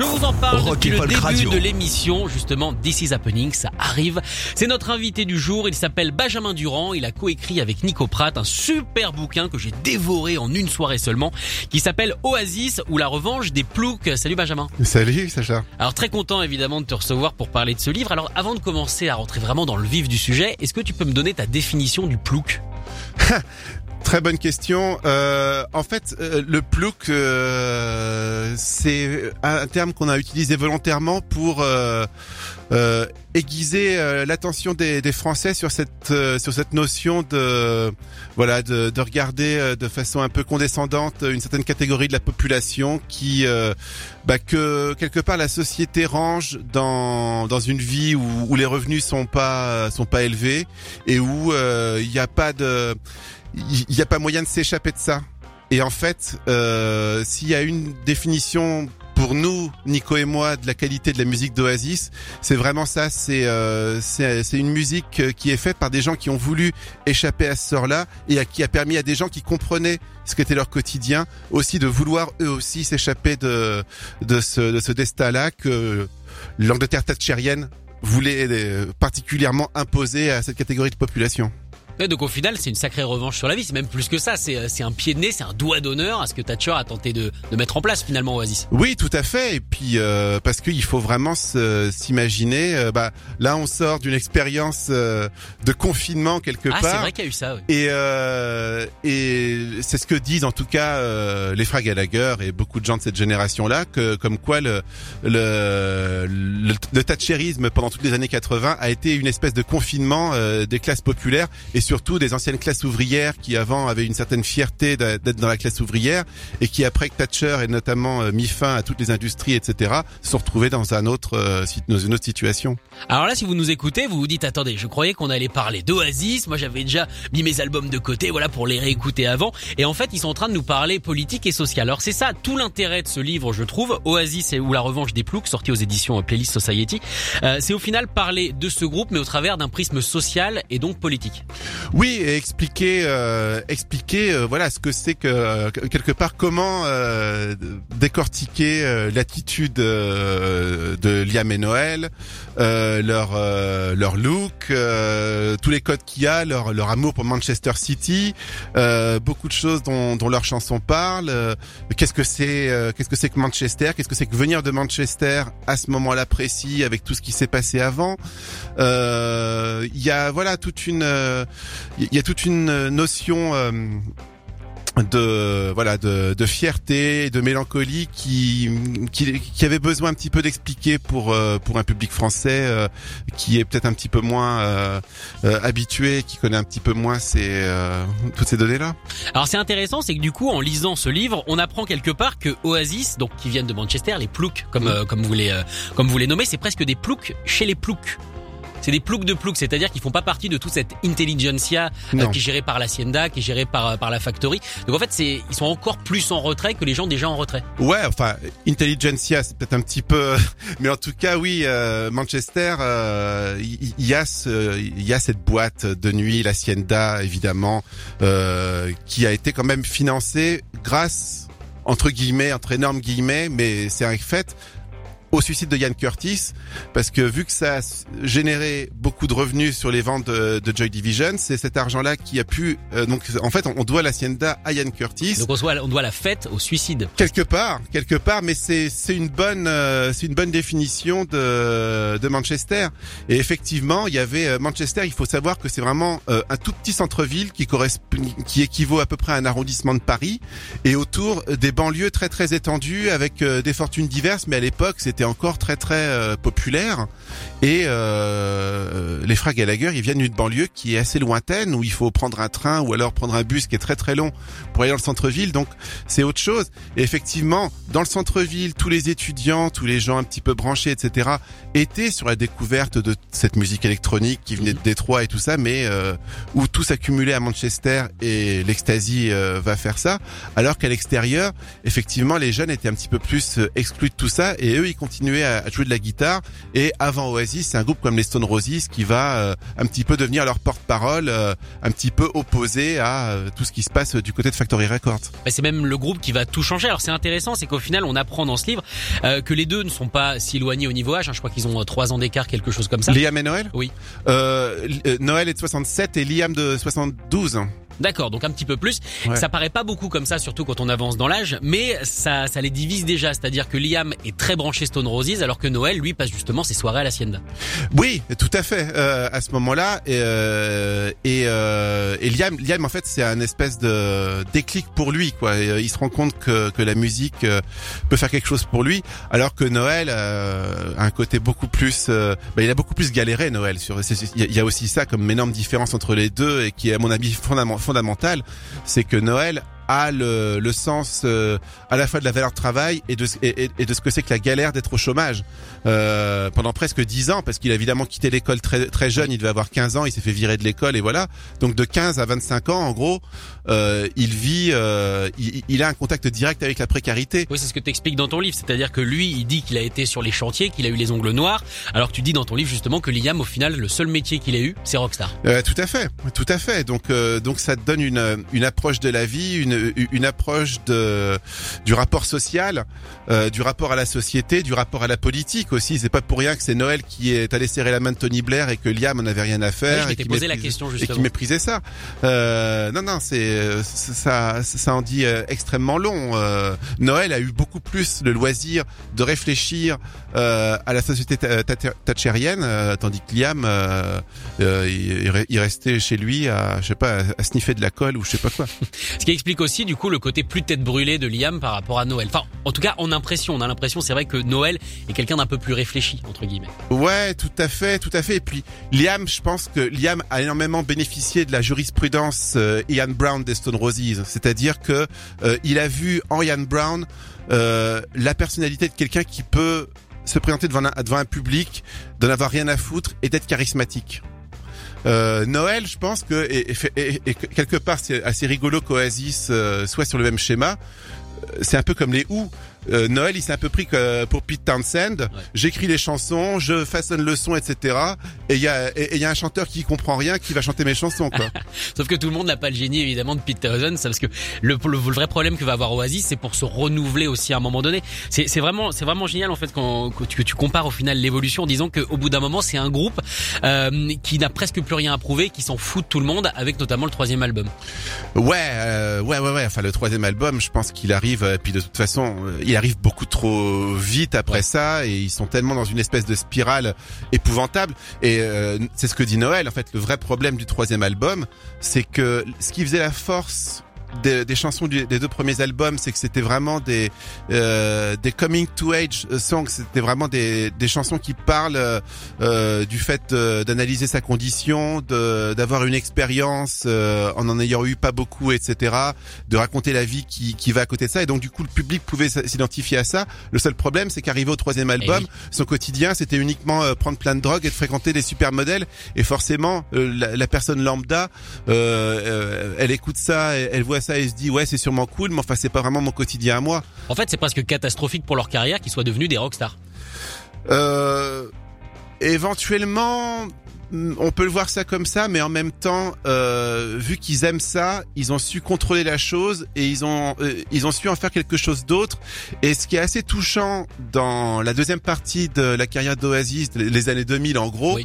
Je vous en parle Rock depuis le début Radio. de l'émission, justement, This is Happening, ça arrive. C'est notre invité du jour, il s'appelle Benjamin Durand, il a coécrit avec Nico Pratt un super bouquin que j'ai dévoré en une soirée seulement, qui s'appelle Oasis ou la revanche des ploucs. Salut Benjamin. Salut Sacha. Alors très content évidemment de te recevoir pour parler de ce livre. Alors avant de commencer à rentrer vraiment dans le vif du sujet, est-ce que tu peux me donner ta définition du plouc? Très bonne question. Euh, en fait, euh, le plouc, euh, c'est un terme qu'on a utilisé volontairement pour euh, euh, aiguiser euh, l'attention des, des Français sur cette sur cette notion de voilà de, de regarder de façon un peu condescendante une certaine catégorie de la population qui bah, que quelque part la société range dans dans une vie où, où les revenus sont pas sont pas élevés et où il n'y a pas de il n'y a pas moyen de s'échapper de ça. Et en fait, euh, s'il y a une définition pour nous, Nico et moi, de la qualité de la musique d'Oasis, c'est vraiment ça. C'est euh, une musique euh, qui est faite par des gens qui ont voulu échapper à ce sort-là et qui a permis à des gens qui comprenaient ce qu'était leur quotidien aussi de vouloir eux aussi s'échapper de de ce de ce destin-là que l'Angleterre thatchérienne voulait euh, particulièrement imposer à cette catégorie de population. Ouais, donc au final, c'est une sacrée revanche sur la vie. C'est même plus que ça. C'est euh, c'est un pied de nez, c'est un doigt d'honneur à ce que Thatcher a tenté de, de mettre en place finalement Oasis. Oui, tout à fait. Et puis euh, parce qu'il faut vraiment s'imaginer. euh, bah là, on sort d'une expérience euh, de confinement quelque Ah, c'est part. vrai qu'il y a eu ça. Oui. Et, euh, et c'est ce que disent en tout cas euh, les frères Gallagher et beaucoup de gens de cette génération-là, que comme quoi le le, le, le thatcherisme pendant toutes les années 80 a été une espèce de confinement euh, des classes populaires et surtout des anciennes classes ouvrières qui avant avaient une certaine fierté d'être dans la classe ouvrière et qui après que Thatcher ait notamment euh, mis fin à toutes les industries, etc., se sont retrouvés dans un autre euh, dans une autre situation. Alors là, si vous nous écoutez, vous vous dites attendez, je croyais qu'on allait parler d'Oasis. Moi, j'avais déjà mis mes albums de côté, voilà, pour les réécouter avant. Et en fait, ils sont en train de nous parler politique et social. Alors c'est ça tout l'intérêt de ce livre, je trouve, Oasis et ou la revanche des ploucs, sorti aux éditions euh, Playlist Society. Euh, c'est au final parler de ce groupe, mais au travers d'un prisme social et donc politique. Oui, et expliquer, euh, expliquer, euh, voilà, ce que c'est que quelque part comment euh, décortiquer euh, l'attitude euh, de Liam et Noël, euh, leur leur look, tous les codes qu'il y a, leur leur amour pour Manchester City, beaucoup de choses dont, dont leurs chansons parlent. euh, qu'est-ce que c'est, qu'est-ce que c'est que Manchester, qu'est-ce que c'est que venir de Manchester à ce moment-là précis avec tout ce qui s'est passé avant. Il y a voilà toute une il y a toute une notion euh, de voilà de, de fierté de mélancolie qui, qui qui avait besoin un petit peu d'expliquer pour euh, pour un public français euh, qui est peut-être un petit peu moins euh, euh, habitué qui connaît un petit peu moins ces euh, toutes ces données là Alors c'est intéressant, c'est que du coup, en lisant ce livre, on apprend quelque part que Oasis, donc qui viennent de Manchester, les ploucs, comme euh, comme vous les euh, comme vous les nommez, c'est presque des ploucs chez les ploucs. C'est des ploucs de ploucs, c'est-à-dire qu'ils font pas partie de toute cette intelligentsia euh, qui est gérée par l'hacienda, qui est gérée par euh, par la factory. Donc en fait, c'est ils sont encore plus en retrait que les gens déjà en retrait. Ouais, enfin, intelligentsia, c'est peut-être un petit peu, mais en tout cas, oui, euh, Manchester, il y, a ce, il y a cette boîte de nuit, l'Hacienda, évidemment, qui a été quand même financée grâce, entre guillemets, entre énormes guillemets, mais c'est un fait, au suicide de Ian Curtis, parce que vu que ça a généré beaucoup de revenus sur les ventes de, de Joy Division, c'est cet argent-là qui a pu, euh, donc, en fait, on, doit l'Hacienda à Ian Curtis. Donc on doit on doit la fête au suicide. Quelque part, quelque part, mais c'est c'est une bonne euh, c'est une bonne définition de de Manchester. Et effectivement, il y avait euh, Manchester. Il faut savoir que c'est vraiment euh, un tout petit centre-ville qui correspond, qui équivaut à peu près à un arrondissement de Paris, et autour des banlieues très très étendues avec euh, des fortunes diverses. Mais à l'époque, c'était encore très très euh, populaire. Et euh, les frères Gallagher, ils viennent d'une banlieue qui est assez lointaine, où il faut prendre un train ou alors prendre un bus qui est très très long pour aller dans le centre-ville. Donc c'est autre chose. Et effectivement, dans le centre-ville, tous les étudiants, tous les gens un petit peu branchés, etc., étaient sur la découverte de cette musique électronique qui venait de Détroit et tout ça, mais euh, où tout s'accumulait à Manchester et l'ecstasy va faire ça. Alors qu'à l'extérieur, effectivement, les jeunes étaient un petit peu plus exclus de tout ça et eux, ils continuaient à, jouer de la guitare. Et avant Oasis, c'est un groupe comme les Stone Roses qui va euh, un petit peu devenir leur porte-parole, un petit peu opposé à tout ce qui se passe du côté de Factory Records. c'est même le groupe qui va tout changer. Alors c'est intéressant, c'est qu'au final, on apprend dans ce livre que les deux ne sont pas si éloignés au niveau âge. Hein. Je crois qu'ils ont trois ans d'écart, quelque chose comme ça. Liam et Noël? Oui. Noël est de 67 et Liam de 72. D'accord, donc un petit peu plus. Ça paraît pas beaucoup comme ça, surtout quand on avance dans l'âge, mais ça, ça les divise déjà. C'est-à-dire que Liam est très branché Stone Roses, alors que Noël, lui, passe justement ses soirées à l'Hacienda. Oui, tout à fait. Euh, à ce moment-là, et, euh, et, euh, et, Liam, Liam, en fait, c'est un espèce de déclic pour lui. Quoi. Euh, il se rend compte que, que la musique euh, peut faire quelque chose pour lui, alors que Noël euh, a un côté beaucoup plus. Bah, il a beaucoup plus galéré Noël. Sur, il y a aussi ça comme énorme différence entre les deux et qui est à mon avis fondamental fondamentale, c'est que Noël a le, le sens euh, à la fois de la valeur de travail et de, et, et de ce que c'est que la galère d'être au chômage euh, pendant presque 10 ans parce qu'il a évidemment quitté l'école très très jeune, il devait avoir 15 ans, il s'est fait virer de l'école et voilà. Donc de 15 à 25 ans en gros, euh, il vit euh, il, il, a un contact direct avec la précarité. Oui, c'est ce que tu expliques dans ton livre, c'est-à-dire que lui, il dit qu'il a été sur les chantiers, qu'il a eu les ongles noirs, alors que tu dis dans ton livre justement que Liam au final le seul métier qu'il a eu, c'est rockstar. Euh, tout à fait, tout à fait. Donc donc ça te donne une une approche de la vie, une une approche de du rapport social, euh, du rapport à la société, du rapport à la politique aussi. C'est pas pour rien que c'est Noël qui est allé serrer la main de Tony Blair et que Liam en avait rien à faire et, qui posé la question et qui méprisait ça. Euh, non non, c'est ça ça en dit euh, extrêmement long. Euh, Noël a eu beaucoup plus le loisir de réfléchir euh, à la société thatchérienne, tandis que Liam il, il, restait chez lui à je sais pas à sniffer de la colle ou je sais pas quoi. Ce qui explique aussi du coup le côté plus tête brûlée de Liam par rapport à Noël. Enfin, en tout cas, en impression, on a l'impression, c'est vrai que Noël est quelqu'un d'un peu plus réfléchi entre guillemets. Ouais, tout à fait, tout à fait. Et puis Liam, je pense que Liam a énormément bénéficié de la jurisprudence euh, Ian Brown des Stone Roses, c'est-à-dire que euh, il a vu en Ian Brown euh, la personnalité de quelqu'un qui peut se présenter devant un, devant un public, d'en avoir rien à foutre et d'être charismatique. Euh, Noël, je pense que et, quelque part c'est assez rigolo qu'Oasis euh, soit sur le même schéma. Euh, c'est un peu comme les Who. Euh, Noël, il s'est un peu pris que pour Pete Townsend. J'écris les chansons, je façonne le son, etc. Et il y a, et, y a un chanteur qui comprend rien, qui va chanter mes chansons, quoi. Sauf que tout le monde n'a pas le génie, évidemment, de Pete Townsend, parce que le, le, vrai problème que va avoir Oasis, c'est pour se renouveler aussi à un moment donné. C'est vraiment, c'est vraiment génial, en fait, quand, que, tu, que tu compares au final l'évolution, en disant qu'au bout d'un moment, c'est un groupe euh, qui n'a presque plus rien à prouver, qui s'en fout de tout le monde, avec notamment le troisième album. Ouais, euh, ouais, ouais, ouais. Enfin, le troisième album, je pense qu'il arrive, et puis de toute façon, il arrive beaucoup trop vite après ça et ils sont tellement dans une espèce de spirale épouvantable. Et euh, c'est ce que dit Noël en fait le vrai problème du troisième album c'est que ce qui faisait la force des, des chansons des deux premiers albums, c'est que c'était vraiment des euh, des coming to age songs. C'était vraiment des, des chansons qui parlent euh, euh du fait d'analyser sa condition, de d'avoir une expérience euh, en en ayant eu pas beaucoup, etc. De raconter la vie qui qui va à côté de ça. Et donc du coup, le public pouvait s'identifier à ça. Le seul problème, c'est qu'arrivé au troisième eh album, son quotidien, c'était uniquement euh, prendre plein de drogues et de fréquenter des supermodèles. Et forcément, la, la, personne lambda, elle écoute ça, elle, elle voit ça et se dit ouais c'est sûrement cool, mais enfin c'est pas vraiment mon quotidien à moi. En fait c'est presque catastrophique pour leur carrière qu'ils soient devenus des rockstars. Euh, éventuellement, on peut le voir ça comme ça, mais en même temps, euh, vu qu'ils aiment ça, ils ont su contrôler la chose et ils ont euh, ils ont su en faire quelque chose d'autre. Et ce qui est assez touchant dans la deuxième partie de la carrière d'Oasis, les années 2000 en gros,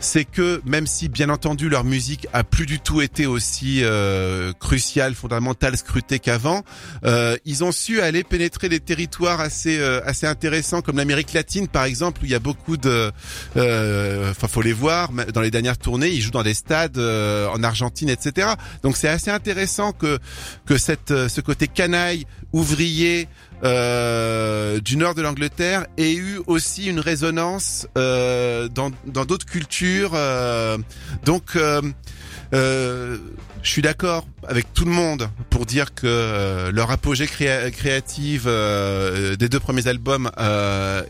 c'est que même si bien entendu leur musique a plus du tout été aussi euh, cruciale, fondamentale, scrutée qu'avant, euh, ils ont su aller pénétrer des territoires assez euh, assez intéressants comme l'Amérique latine par exemple où il y a beaucoup de, enfin faut les voir dans les dernières tournées, il joue dans des stades en Argentine, etc. Donc c'est assez intéressant que que cette ce côté canaille, ouvrier. du nord de l'Angleterre ait eu aussi une résonance dans dans d'autres cultures. donc euh, je suis d'accord avec tout le monde pour dire que euh, leur apogée créative euh, des deux premiers albums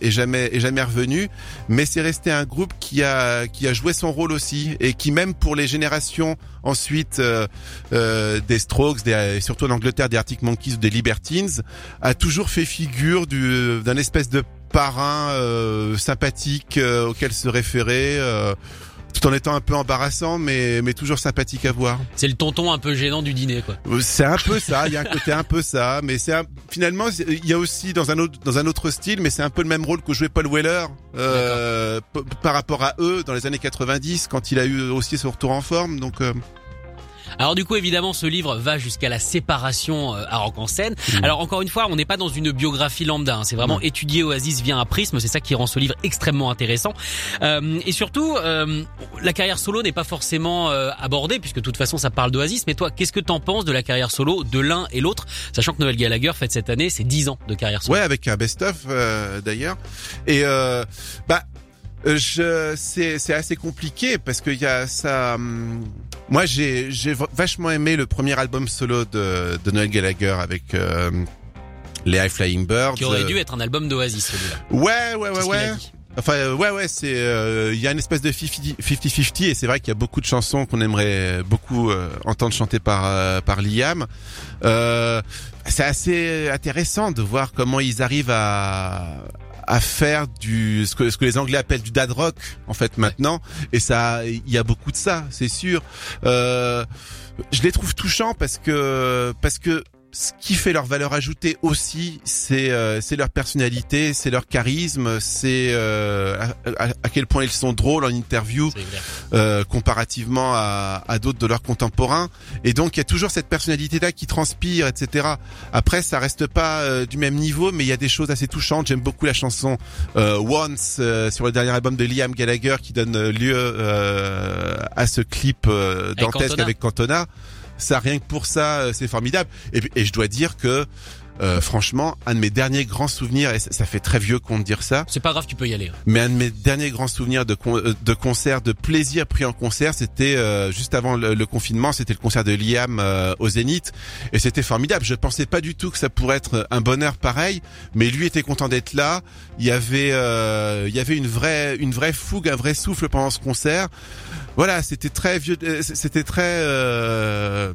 est jamais est jamais revenu, mais c'est resté un groupe qui a qui a joué son rôle aussi et qui même pour les générations ensuite des Strokes, des, surtout en Angleterre des Arctic Monkeys ou des Libertines, a toujours fait figure d'un espèce de parrain sympathique auquel se référer tout en étant un peu embarrassant, mais mais toujours sympathique à voir. C'est le tonton un peu gênant du dîner, quoi. Euh, c'est un peu ça. Il y a un côté un peu ça, mais c'est finalement il y a aussi dans un autre dans un autre style, mais c'est un peu le même rôle que jouait Paul Weller euh, par rapport à eux dans les années 90 quand il a eu aussi son retour en forme. Donc euh, alors du coup, évidemment, ce livre va jusqu'à la séparation euh, à Rock en scène. Mmh. Alors encore une fois, on n'est pas dans une biographie lambda. Hein. C'est vraiment étudier Oasis via un prisme. C'est ça qui rend ce livre extrêmement intéressant. Euh, et surtout, euh, la carrière solo n'est pas forcément euh, abordée puisque de toute façon, ça parle d'Oasis. Mais toi, qu'est-ce que t'en penses de la carrière solo de l'un et l'autre, sachant que Noël Gallagher fête cette année ses 10 ans de carrière solo? Ouais, avec un best-of d'ailleurs. Et bah euh, je c'est c'est assez compliqué parce qu'il y a ça. Hum, moi, j'ai j'ai vachement aimé le premier album solo de de Noel Gallagher avec. Euh, les High Flying Birds. Qui aurait dû être un album d'Oasis celui-là. Ouais, ouais, ouais, ouais. Enfin, ouais, ouais, c'est, il y a une espèce de 50-50 et c'est vrai qu'il y a beaucoup de chansons qu'on aimerait beaucoup entendre chanter par par Liam. Euh, c'est assez intéressant de voir comment ils arrivent à à faire du ce que, ce que les Anglais appellent du dad rock en fait maintenant. Et ça il y a beaucoup de ça c'est sûr. Euh, je les trouve touchants parce que parce que ce qui fait leur valeur ajoutée aussi, c'est euh, c'est leur personnalité, c'est leur charisme, c'est euh, à, quel point ils sont drôles en interview euh, comparativement à, à d'autres de leurs contemporains. Et donc il y a toujours cette personnalité-là qui transpire, etc. Après, ça reste pas euh, du même niveau, mais il y a des choses assez touchantes. J'aime beaucoup la chanson Once sur le dernier album de Liam Gallagher qui donne lieu à ce clip dantesque avec Cantona. Ça, rien que pour ça, euh, c'est formidable. Et, et je dois dire que euh, franchement, un de mes derniers grands souvenirs, et ça, fait très vieux qu'on dire ça. C'est pas grave, tu peux y aller. Hein. Mais un de mes derniers grands souvenirs de, euh, de concert, de plaisir pris en concert, c'était euh, juste avant le, confinement, c'était le concert de Liam au Zénith, et c'était formidable. Je pensais pas du tout que ça pourrait être un bonheur pareil, mais lui était content d'être là. Il y avait, il y avait une vraie, une vraie fougue, un vrai souffle pendant ce concert. Voilà, c'était très vieux, c'était très le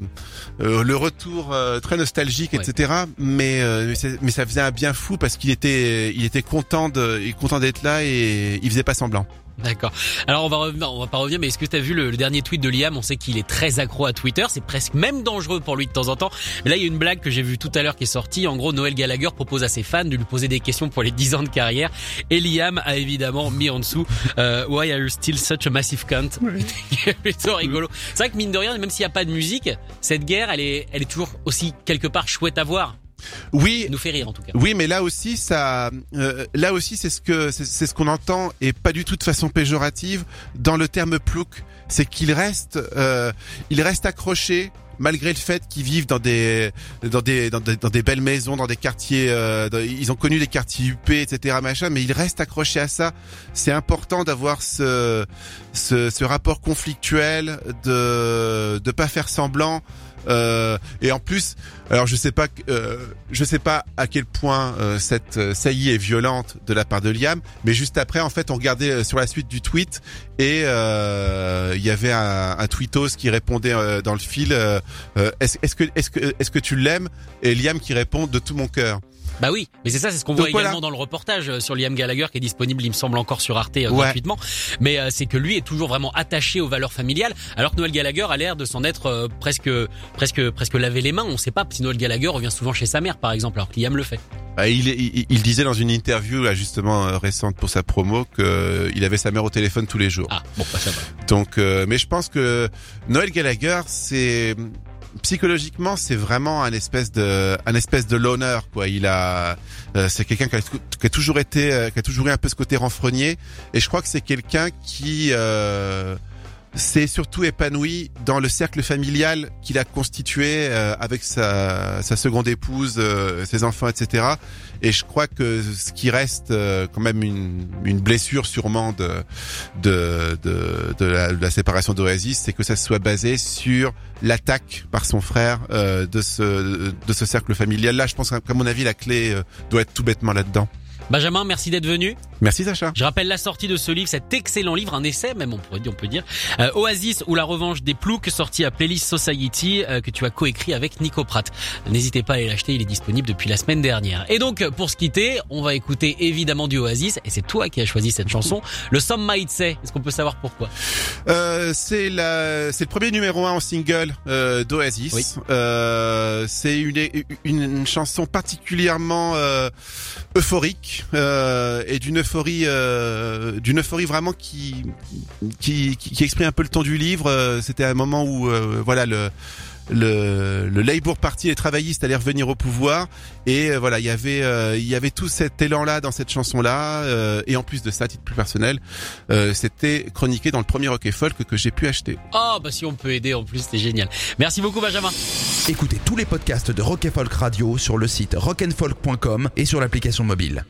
retour très nostalgique, etc. Mais euh, mais, ça faisait un bien fou parce qu'il était, il était content de, il content d'être là et il faisait pas semblant. D'accord. Alors on va revenir, on va pas revenir, mais est-ce que tu as vu le, dernier tweet de Liam? On sait qu'il est très accro à Twitter, c'est presque même dangereux pour lui de temps en temps. Mais là, il y a une blague que j'ai vue tout à l'heure qui est sortie. En gros, Noël Gallagher propose à ses fans de lui poser des questions pour les 10 ans de carrière. Et Liam a évidemment mis en dessous euh, Why are you still such a massive cunt? C'est plutôt rigolo. C'est vrai que mine de rien, même s'il n'y a pas de musique, cette guerre, elle est, elle est toujours aussi quelque part chouette à voir. Oui, nous fait rire en tout cas. Oui, mais là aussi, ça, euh, là aussi, c'est ce que c'est ce qu'on entend et pas du tout de façon péjorative dans le terme plouc. C'est qu'il reste, euh, il reste accroché malgré le fait qu'ils vivent dans des dans des dans des, belles maisons, dans des quartiers, euh, ils ont connu des quartiers UP, etc. machin, mais ils restent accrochés à ça. C'est important d'avoir ce, ce, ce rapport conflictuel, de de pas faire semblant. Euh, et en plus, alors je sais pas, euh, je sais pas à quel point euh, cette euh, saillie est violente de la part de Liam, mais juste après, en fait, on regardait euh, sur la suite du tweet et il y avait un, un tweetos qui répondait dans le fil est-ce est que est-ce que est-ce que tu l'aimes? Et Liam qui répond de tout mon cœur. Bah oui, mais c'est ça, c'est ce qu'on voit également dans le reportage euh, sur Liam Gallagher qui est disponible, il me semble encore sur Arte euh, gratuitement. Mais euh, c'est que lui est toujours vraiment attaché aux valeurs familiales, alors que Noël Gallagher a l'air de s'en être presque, presque, presque lavé les mains. On sait pas si Noël Gallagher revient souvent chez sa mère, par exemple, alors que Liam le fait. Bah, il, il, disait dans une interview là justement récente pour sa promo que il avait sa mère au téléphone tous les jours. Ah bon, bah, ça va. Donc, mais je pense que Noël Gallagher, c'est psychologiquement, c'est vraiment un espèce de, un espèce de quoi. Il a, euh, c'est quelqu'un qui, qui a, toujours été, euh, qui a toujours eu un peu ce côté renfrogné. Et je crois que c'est quelqu'un qui, euh, s'est surtout épanoui dans le cercle familial qu'il a constitué euh, avec sa, sa seconde épouse, euh, ses enfants, etc. Et je crois que ce qui reste euh, quand même une, une blessure sûrement de de, de, de la, de la séparation d'Oasis, c'est que ça soit basé sur l'attaque par son frère euh, de ce de ce cercle familial. Là, je pense qu'à mon avis, la clé euh, doit être tout bêtement là-dedans. Benjamin, merci d'être venu. Merci Sacha. Je rappelle la sortie de ce livre, cet excellent livre, un essai même on pourrait dire, on peut dire, euh, Oasis ou la revanche des ploucs, sorti à Playlist Society euh, que tu as coécrit avec Nico Pratt. N'hésitez pas à aller l'acheter, il est disponible depuis la semaine dernière. Et donc pour se quitter, on va écouter évidemment du Oasis et c'est toi qui as choisi cette chanson, le Some Might Say. Est-ce qu'on peut savoir pourquoi? Euh, c'est la, c'est le premier numéro un en single euh, d'Oasis. Oui. Euh, c'est une, une, une chanson particulièrement euh, euh, et d'une euphorie, euh, d'une euphorie vraiment qui, qui, qui, qui exprime un peu le ton du livre. Euh, C'était un moment où, euh, voilà, le le, le Labour Party, les travaillistes allaient revenir au pouvoir et euh, voilà il y avait euh, il y avait tout cet élan là dans cette chanson là et en plus de ça à titre plus personnel euh, c'était chroniqué dans le premier Rock et Folk que j'ai pu acheter Oh bah si on peut aider en plus, c'est génial. Merci beaucoup Benjamin. Écoutez tous les podcasts de Rock and Folk Radio sur le site rockandfolk.com et sur l'application mobile.